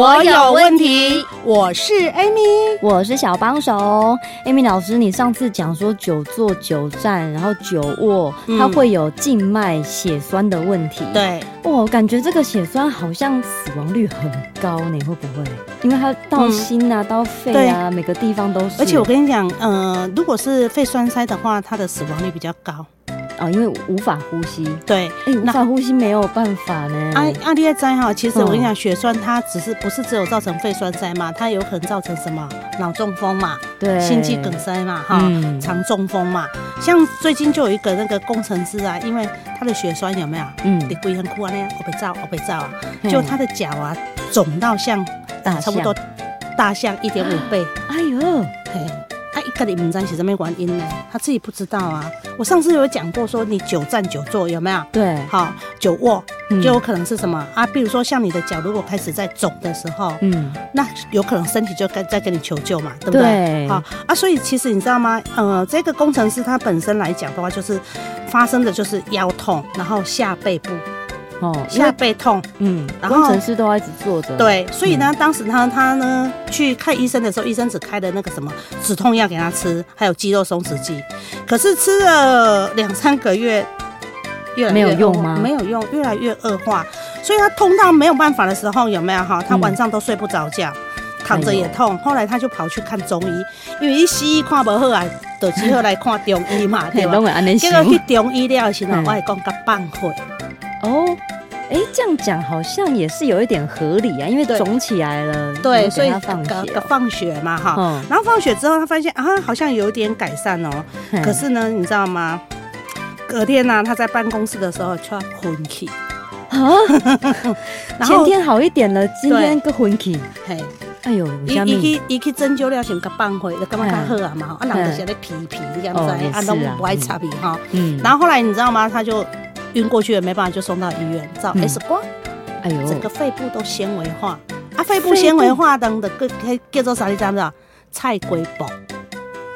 我有问题，我是 Amy，我是小帮手。Amy 老师，你上次讲说久坐久站，然后久卧，嗯、它会有静脉血栓的问题。对，我感觉这个血栓好像死亡率很高，呢会不会？因为它到心啊，嗯、到肺啊，每个地方都是。而且我跟你讲，呃，如果是肺栓塞的话，它的死亡率比较高。啊、哦，因为无法呼吸，对，哎、欸，无法呼吸没有办法呢。阿阿丽在哈，其实我跟你讲，血栓它只是不是只有造成肺栓塞嘛，它有可能造成什么脑中风嘛，对，心肌梗塞嘛，哈，肠、嗯、中风嘛。像最近就有一个那个工程师啊，因为他的血栓有没有？嗯，你鬼很酷啊，那样我被照，我被照啊，就他的脚啊肿到像大差不多大象一点五倍。哎呦，嘿。他一个你们在写上面玩音呢，他自己不知道啊。我上次有讲过，说你久站久坐有没有？对，好，久卧就有可能是什么、嗯、啊？比如说像你的脚如果开始在肿的时候，嗯，那有可能身体就该在跟你求救嘛，对不对？对好啊，所以其实你知道吗？呃，这个工程师他本身来讲的话，就是发生的就是腰痛，然后下背部。哦，下背痛，嗯，然后工程师都要一直坐着，对，所以呢，嗯、当时他他呢去看医生的时候，医生只开的那个什么止痛药给他吃，还有肌肉松弛剂，可是吃了两三个月，越来越没有用吗？没有用，越来越恶化，所以他痛到没有办法的时候，有没有哈？他晚上都睡不着觉，嗯、躺着也痛，后来他就跑去看中医，因为一西医看不好啊，就只好来看中医嘛，对吧？结果去中医了的时候，我还讲个半会。哦，哎，这样讲好像也是有一点合理啊，因为肿起来了，对，所以放个放血。嘛，哈，嗯、然后放血之后，他发现啊，好像有一点改善哦，嗯、可是呢，你知道吗？隔天呢、啊，他在办公室的时候就要昏气。啊，前天好一点了，今天个昏气，嘿，哎呦，一一去一去针灸了，先个放回，就感觉较好啊嘛，啊，人就是在皮皮这样子，啊，都不爱擦皮哈，嗯，然后后来你知道吗？他就。晕过去了，没办法，就送到医院照 X 光。哎呦，整个肺部都纤维化啊！肺部纤维化等的个叫做啥？你知不知道？菜龟宝。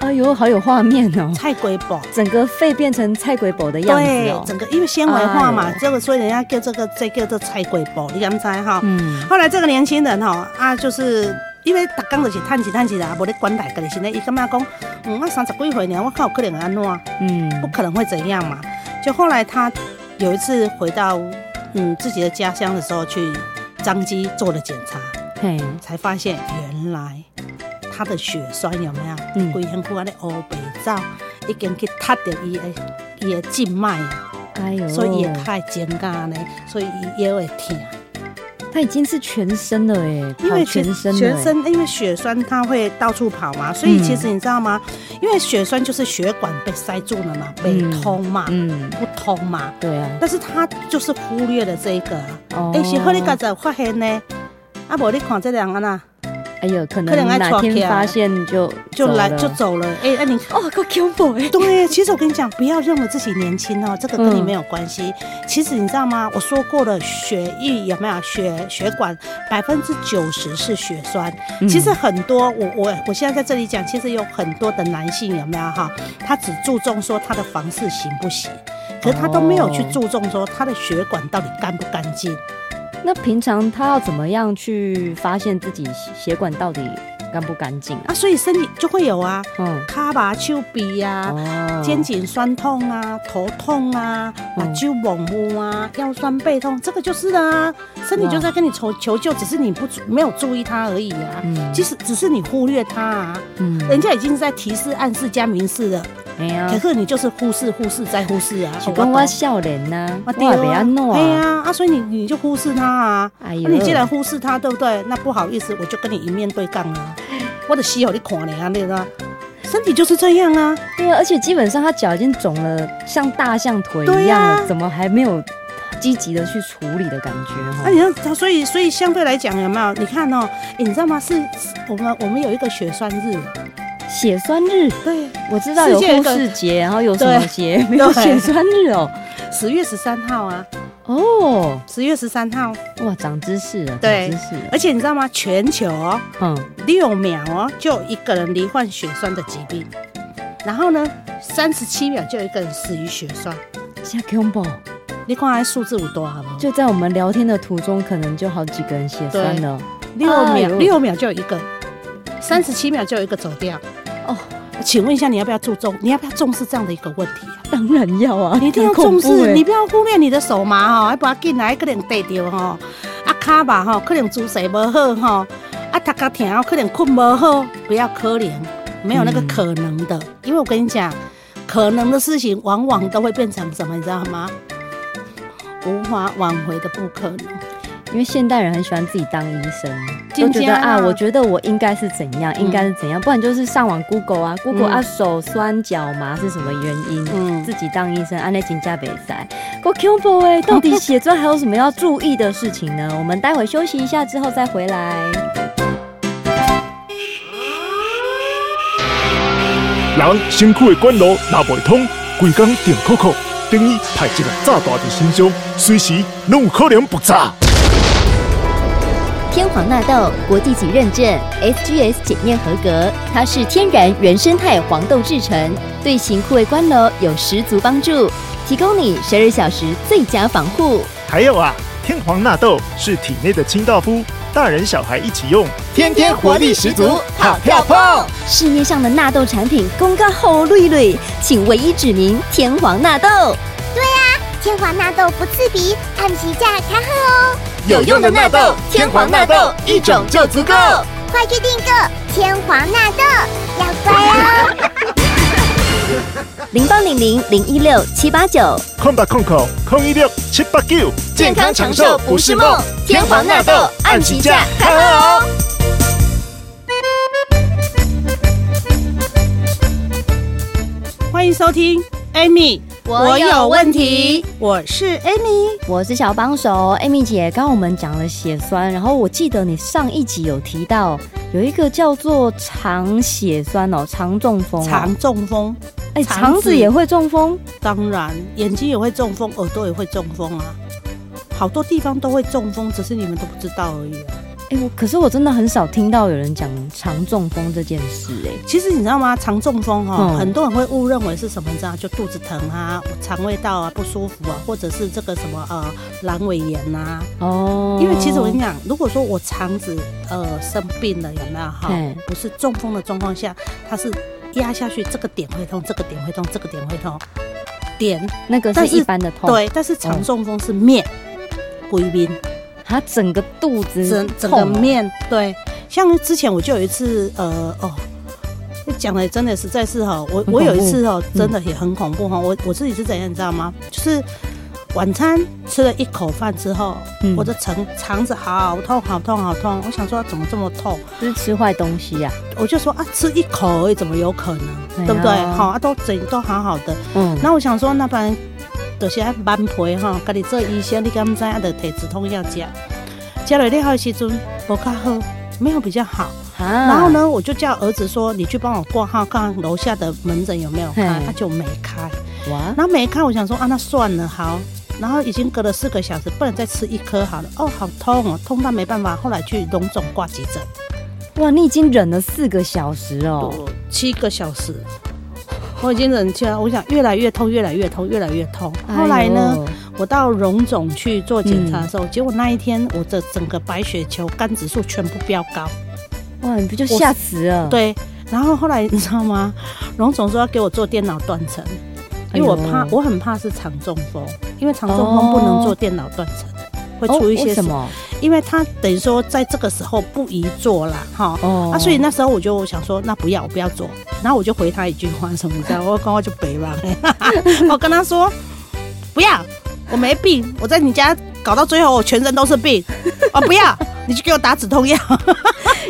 哎呦，好有画面哦！菜龟宝，整个肺变成菜龟宝的样子哦。对，整个因为纤维化嘛，这个所以人家叫这个这叫做菜龟宝，你敢不知哈？嗯。后来这个年轻人哈啊，就是因为打工就是叹气叹气的，无咧管大家的，现在伊感觉讲？嗯，我三十几岁呢，我靠，可能安怎？嗯，不可能会怎样嘛？就后来他。有一次回到嗯自己的家乡的时候，去张基做了检查，嘿，才发现原来他的血栓有没有？嗯，规身躯安尼乌白走，已经去塌掉伊的伊的静脉啊，哎呦，所以也太尖干呢，所以也会痛。他已经是全身了哎，因为全身全身，因为血栓它会到处跑嘛，所以其实你知道吗？因为血栓就是血管被塞住了嘛，被通嘛，嗯，不通嘛，对啊。但是他就是忽略了这一个，哎，是后你刚才发现呢，啊，无你看这两个呢？哎呦，可能哪天发现就就来就走了。哎，那你哦，够恐怖哎！对，其实我跟你讲，不要认为自己年轻哦，这个跟你没有关系。其实你知道吗？我说过了，血液有没有血血管百分之九十是血栓。其实很多，我我我现在在这里讲，其实有很多的男性有没有哈？他只注重说他的房事行不行，可是他都没有去注重说他的血管到底干不干净。那平常他要怎么样去发现自己血管到底干不干净啊？所以身体就会有啊，嗯，卡巴丘鼻呀，肩颈酸痛啊，头痛啊，啊，就猛木啊，腰酸背痛，这个就是啊，身体就在跟你求求救，只是你不没有注意它而已啊。嗯，其实只是你忽略它啊。嗯，人家已经是在提示、暗示加明示了。哎呀，可是你就是忽视、忽视再忽视啊！就跟我笑脸呐，我也不要弄啊！对呀，啊，所以你你就忽视他啊！哎呦，你既然忽视他，对不对？那不好意思，我就跟你一面对杠啊！我的膝头你看你啊，那个身体就是这样啊！对啊，而且基本上他脚已经肿了，像大象腿一样了，怎么还没有？积极的去处理的感觉哈。那、啊、你看，所以所以相对来讲有没有？你看哦、喔欸，你知道吗？是我们我们有一个血栓日，血栓日，对，我知道有护士节，然后有什么节？没有血栓日哦、喔，十月十三号啊。哦，十月十三号，哇，长知识了，对，长知识了。而且你知道吗？全球哦，嗯，六秒哦，就一个人罹患血栓的疾病，然后呢，三十七秒就有一个人死于血栓。吓恐怖！你看那数字有多好吗？就在我们聊天的途中，可能就好几个人血栓了。六秒，六秒就有一个，三十七秒就有一个走掉。哦。请问一下，你要不要注重？你要不要重视这样的一个问题啊？当然要啊，你一定要重视，你不要忽略你的手麻哈，还不要进来可能跌掉哈，啊卡吧哈，可能姿势不好哈，啊头壳疼可能困不好，不要可怜，没有那个可能的，嗯、因为我跟你讲，可能的事情往往都会变成什么，你知道吗？无法挽回的不可能。因为现代人很喜欢自己当医生，就觉得啊，我觉得我应该是怎样，应该是怎样，不然就是上网 Google 啊，Google 啊，手酸脚麻是什么原因？嗯，自己当医生，安内请假比赛。我 Q boy，到底写作还有什么要注意的事情呢？我们待会休息一下之后再回来。人辛苦的管路拿不通，规工电扣扣，等于派一个炸弹在身上，随时拢有可能爆炸。天皇纳豆国际级认证，SGS 检验合格，它是天然原生态黄豆制成，对型枯萎关楼有十足帮助，提供你十二小时最佳防护。还有啊，天皇纳豆是体内的清道夫，大人小孩一起用，天天活力十足，好跳碰。市面上的纳豆产品公告后绿绿，请唯一指明天皇纳豆。对啊，天皇纳豆不刺鼻，按期价开喝哦。有用的纳豆，天皇纳豆一种就足够，快去订购天皇纳豆，要乖哦！零八零零零一六七八九，空八空口空一六七八九，健康长寿不是梦，天皇纳豆按起价，看哦！欢迎收听 Amy。我有问题，我是 Amy，我是小帮手 Amy 姐。刚刚我们讲了血栓，然后我记得你上一集有提到有一个叫做肠血栓哦，肠中风，肠中风，哎，肠子也会中风？当然，眼睛也会中风，耳朵也会中风啊，好多地方都会中风，只是你们都不知道而已啊。哎、欸，我可是我真的很少听到有人讲肠中风这件事哎、欸。其实你知道吗？肠中风哈、喔，嗯、很多人会误认为是什么？你知道，就肚子疼啊，肠胃道啊不舒服啊，或者是这个什么呃阑尾炎呐、啊。哦。因为其实我跟你讲，如果说我肠子呃生病了，有没有哈？不是中风的状况下，它是压下去，这个点会痛，这个点会痛，这个点会痛。点那个是一般的痛。对，但是肠中风是面归边。哦他整个肚子整整个面对，像之前我就有一次，呃哦，讲的真的实在是哈，我我有一次哦，真的也很恐怖哈，我我自己是怎样你知道吗？就是晚餐吃了一口饭之后，我的肠肠子好痛好痛好痛，我想说怎么这么痛？是吃坏东西呀？我就说啊，吃一口而已，怎么有可能？对不对？好啊，都整都好好的，嗯，那我想说，那不然。就是爱慢陪哈，家你做医生，你敢不知？啊，得摕止痛药吃，吃了厉害时阵无较好，没有比较好。啊、然后呢，我就叫儿子说：“你去帮我挂号，看楼下的门诊有没有开。”他就没开。哇！然后没开，我想说啊，那算了，好。然后已经隔了四个小时，不能再吃一颗好了。哦，好痛哦，痛到没办法。后来去荣总挂急诊。哇，你已经忍了四个小时哦，七个小时。我已经忍气了，我想越来越痛，越来越痛，越来越痛。后来呢，我到荣总去做检查的时候，结果那一天我的整个白血球、肝指数全部飙高。哇，你不就吓死了？对。然后后来你知道吗？荣总说要给我做电脑断层，因为我怕，我很怕是肠中风，因为肠中风不能做电脑断层，会出一些什么？因为他等于说在这个时候不宜做了哈，哦，啊，所以那时候我就想说，那不要，我不要做。然后我就回他一句话，什么的，我刚刚就背了，我跟他说，不要，我没病，我在你家搞到最后，我全身都是病，哦，不要，你去给我打止痛药。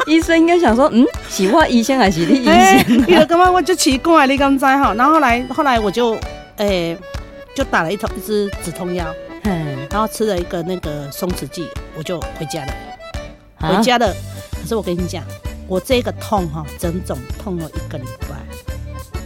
医生应该想说，嗯，是我医生还是你医生？因为刚刚我就奇怪，你刚才哈，然后后来后来我就，诶、欸，就打了一通一支止痛药。嗯，然后吃了一个那个松弛剂，我就回家了。回家了，可是我跟你讲，我这个痛哈，整整痛了一个礼拜。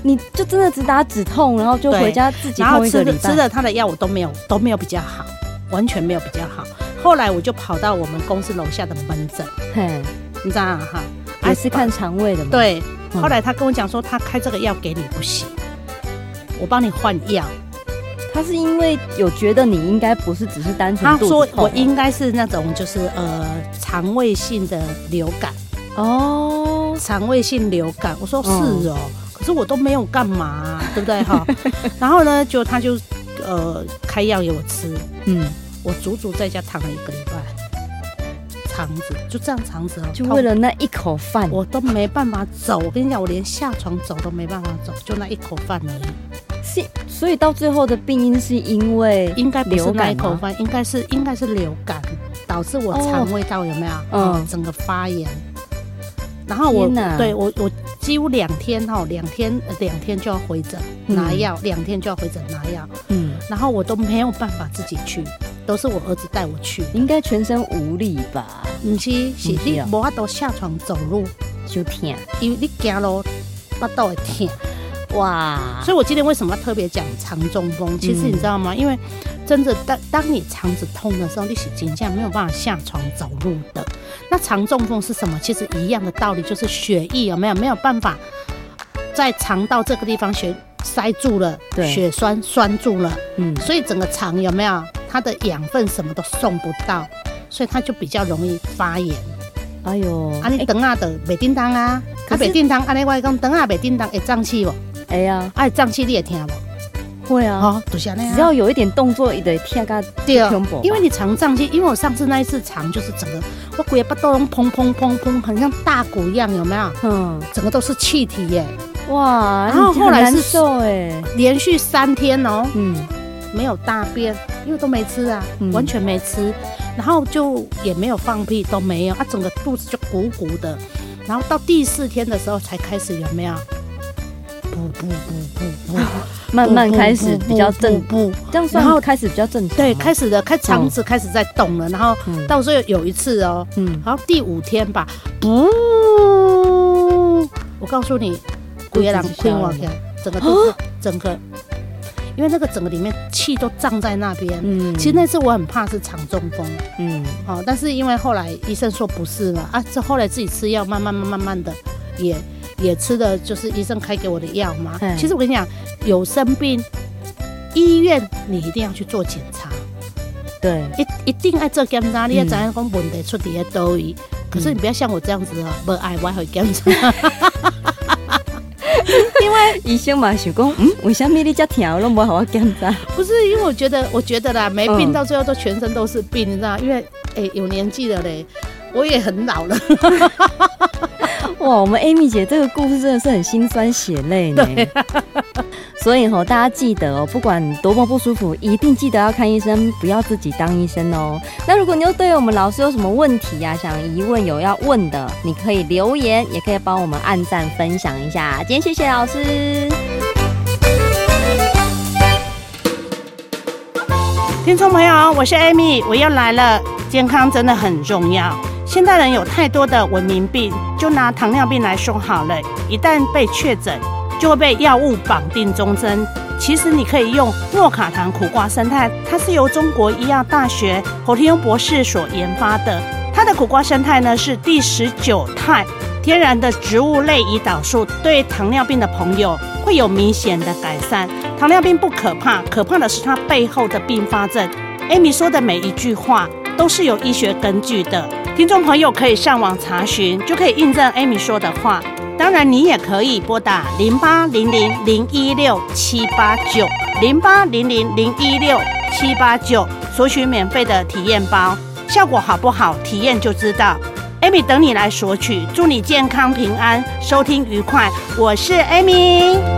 你就真的只打止痛，然后就回家自己然后吃了。吃了他的药，我都没有都没有比较好，完全没有比较好。后来我就跑到我们公司楼下的门诊，嘿，你知道哈，还是看肠胃的嘛？对。后来他跟我讲说，他开这个药给你不行，我帮你换药。他是因为有觉得你应该不是只是单纯，他说我应该是那种就是呃肠胃性的流感哦，肠胃性流感。我说是哦，可是我都没有干嘛，对不对哈？然后呢，就他就呃开药给我吃，嗯，我足足在家躺了一个礼拜，肠子就这样肠子哦，就为了那一口饭，我都没办法走。我跟你讲，我连下床走都没办法走，就那一口饭而已。是，所以到最后的病因是因为应该不是口饭，应该是应该是流感导致我肠胃道有没有？嗯，整个发炎。然后我对我我几乎两天哈，两天两天就要回诊拿药，两天就要回诊拿药。嗯，然后我都没有办法自己去，都是我儿子带我去。应该全身无力吧？不是，是你无法度下床走路就痛，因为你走路巴肚会痛。哇！所以我今天为什么要特别讲肠中风？其实你知道吗？因为真的当当你肠子痛的时候，你是紧张没有办法下床走路的。那肠中风是什么？其实一样的道理，就是血液有没有没有办法在肠道这个地方血塞住了，对，血栓栓住了，嗯，所以整个肠有没有它的养分什么都送不到，所以它就比较容易发炎。哎呦，啊你等下的袂叮当啊，啊袂叮当，啊你外公等下袂叮当会胀气不？哎呀，哎，胀气你也听了？会啊。只要有一点动作，也得听个胸部。因为你肠胀气，因为我上次那一次肠就是整个，我骨也不都砰砰砰砰，很像大鼓一样，有没有？嗯，整个都是气体耶。哇，然后后来是瘦哎，连续三天哦，嗯，没有大便，因为都没吃啊，完全没吃，然后就也没有放屁，都没有，啊，整个肚子就鼓鼓的，然后到第四天的时候才开始有没有？不不不不不，慢慢开始比较正，步这样算，然后开始比较正常。对，开始的开肠子开始在动了，然后到时候有一次哦，嗯，然后第五天吧，不，我告诉你，鬼也狼亏我天，整个肚子整个，因为那个整个里面气都胀在那边。嗯，其实那次我很怕是肠中风，嗯，好，但是因为后来医生说不是了啊，这后来自己吃药，慢慢慢慢慢的也。也吃的就是医生开给我的药嘛。其实我跟你讲，有生病，医院你一定要去做检查。对，一一定爱做检查，你要知影讲问题出在倒位。可是你不要像我这样子哦，不爱我会检查。因为医生嘛想讲，嗯，为什么你这疼，我都没好好检查？不是，因为我觉得，我觉得啦，没病到最后都全身都是病，你知道？因为哎，有年纪了嘞，我也很老了。哇，我们 Amy 姐这个故事真的是很心酸血泪呢。对 所以吼，大家记得哦，不管多么不舒服，一定记得要看医生，不要自己当医生哦。那如果你又对我们老师有什么问题呀、啊，想疑问有要问的，你可以留言，也可以帮我们按赞分享一下。今天谢谢老师，听众朋友，我是 Amy，我又来了。健康真的很重要。现代人有太多的文明病，就拿糖尿病来说好了，一旦被确诊，就会被药物绑定终身。其实你可以用诺卡糖苦瓜胜肽，它是由中国医药大学侯天庸博士所研发的。它的苦瓜胜肽呢是第十九肽，天然的植物类胰岛素，对糖尿病的朋友会有明显的改善。糖尿病不可怕，可怕的是它背后的并发症。Amy 说的每一句话都是有医学根据的。听众朋友可以上网查询，就可以印证 Amy 说的话。当然，你也可以拨打零八零零零一六七八九零八零零零一六七八九索取免费的体验包，效果好不好？体验就知道。Amy 等你来索取，祝你健康平安，收听愉快。我是 Amy。